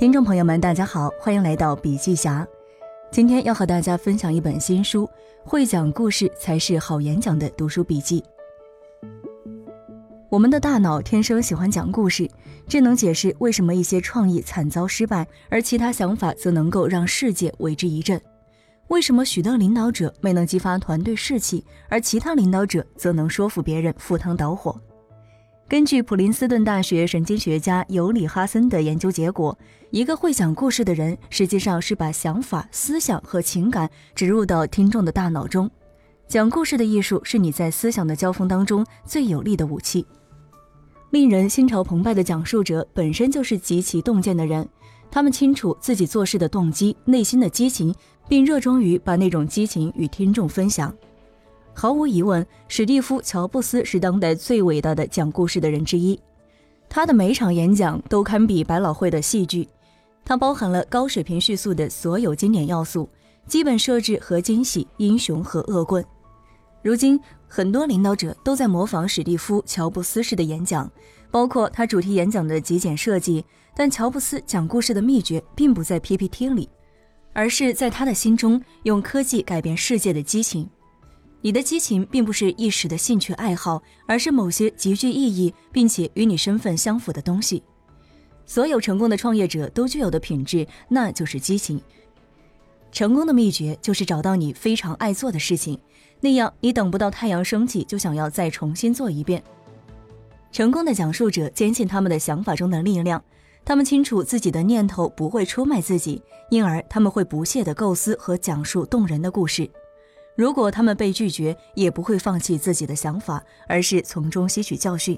听众朋友们，大家好，欢迎来到笔记侠。今天要和大家分享一本新书《会讲故事才是好演讲》的读书笔记。我们的大脑天生喜欢讲故事，这能解释为什么一些创意惨遭失败，而其他想法则能够让世界为之一振。为什么许多领导者没能激发团队士气，而其他领导者则能说服别人赴汤蹈火？根据普林斯顿大学神经学家尤里哈森的研究结果，一个会讲故事的人，实际上是把想法、思想和情感植入到听众的大脑中。讲故事的艺术是你在思想的交锋当中最有力的武器。令人心潮澎湃的讲述者本身就是极其洞见的人，他们清楚自己做事的动机、内心的激情，并热衷于把那种激情与听众分享。毫无疑问，史蒂夫·乔布斯是当代最伟大的讲故事的人之一。他的每场演讲都堪比百老汇的戏剧，它包含了高水平叙述的所有经典要素、基本设置和惊喜、英雄和恶棍。如今，很多领导者都在模仿史蒂夫·乔布斯式的演讲，包括他主题演讲的极简设计。但乔布斯讲故事的秘诀并不在 PPT 里，而是在他的心中用科技改变世界的激情。你的激情并不是一时的兴趣爱好，而是某些极具意义并且与你身份相符的东西。所有成功的创业者都具有的品质，那就是激情。成功的秘诀就是找到你非常爱做的事情，那样你等不到太阳升起就想要再重新做一遍。成功的讲述者坚信他们的想法中的力量，他们清楚自己的念头不会出卖自己，因而他们会不懈地构思和讲述动人的故事。如果他们被拒绝，也不会放弃自己的想法，而是从中吸取教训。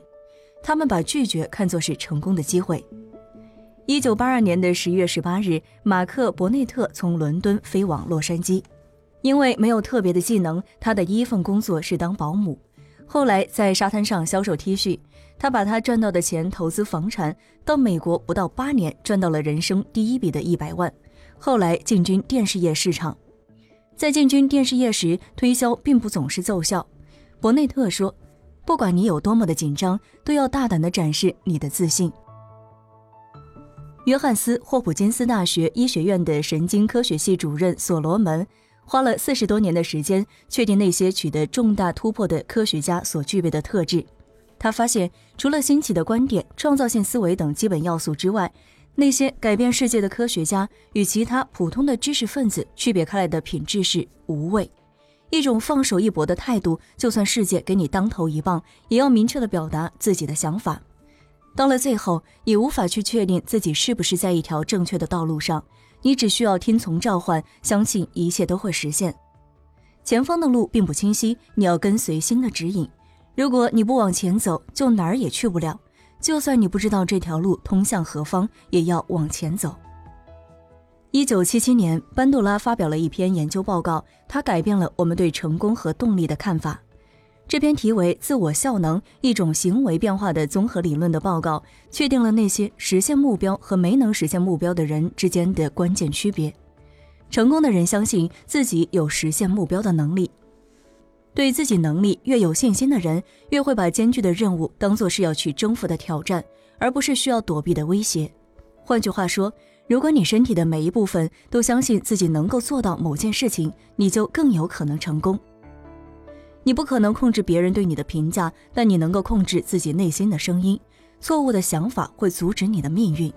他们把拒绝看作是成功的机会。一九八二年的十月十八日，马克·伯内特从伦敦飞往洛杉矶，因为没有特别的技能，他的第一份工作是当保姆。后来在沙滩上销售 T 恤，他把他赚到的钱投资房产，到美国不到八年赚到了人生第一笔的一百万。后来进军电视业市场。在进军电视业时，推销并不总是奏效。伯内特说：“不管你有多么的紧张，都要大胆地展示你的自信。”约翰斯霍普金斯大学医学院的神经科学系主任所罗门花了四十多年的时间，确定那些取得重大突破的科学家所具备的特质。他发现，除了新奇的观点、创造性思维等基本要素之外，那些改变世界的科学家与其他普通的知识分子区别开来的品质是无畏，一种放手一搏的态度。就算世界给你当头一棒，也要明确的表达自己的想法。到了最后，也无法去确定自己是不是在一条正确的道路上。你只需要听从召唤，相信一切都会实现。前方的路并不清晰，你要跟随心的指引。如果你不往前走，就哪儿也去不了。就算你不知道这条路通向何方，也要往前走。一九七七年，班杜拉发表了一篇研究报告，它改变了我们对成功和动力的看法。这篇题为《自我效能：一种行为变化的综合理论》的报告，确定了那些实现目标和没能实现目标的人之间的关键区别。成功的人相信自己有实现目标的能力。对自己能力越有信心的人，越会把艰巨的任务当作是要去征服的挑战，而不是需要躲避的威胁。换句话说，如果你身体的每一部分都相信自己能够做到某件事情，你就更有可能成功。你不可能控制别人对你的评价，但你能够控制自己内心的声音。错误的想法会阻止你的命运。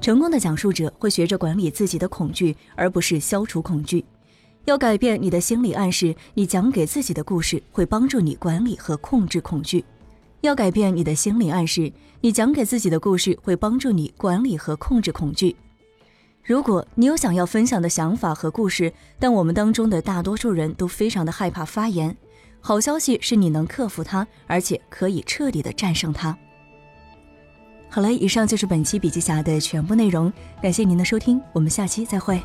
成功的讲述者会学着管理自己的恐惧，而不是消除恐惧。要改变你的心理暗示，你讲给自己的故事会帮助你管理和控制恐惧。要改变你的心理暗示，你讲给自己的故事会帮助你管理和控制恐惧。如果你有想要分享的想法和故事，但我们当中的大多数人都非常的害怕发言，好消息是你能克服它，而且可以彻底的战胜它。好了，以上就是本期笔记侠的全部内容，感谢您的收听，我们下期再会。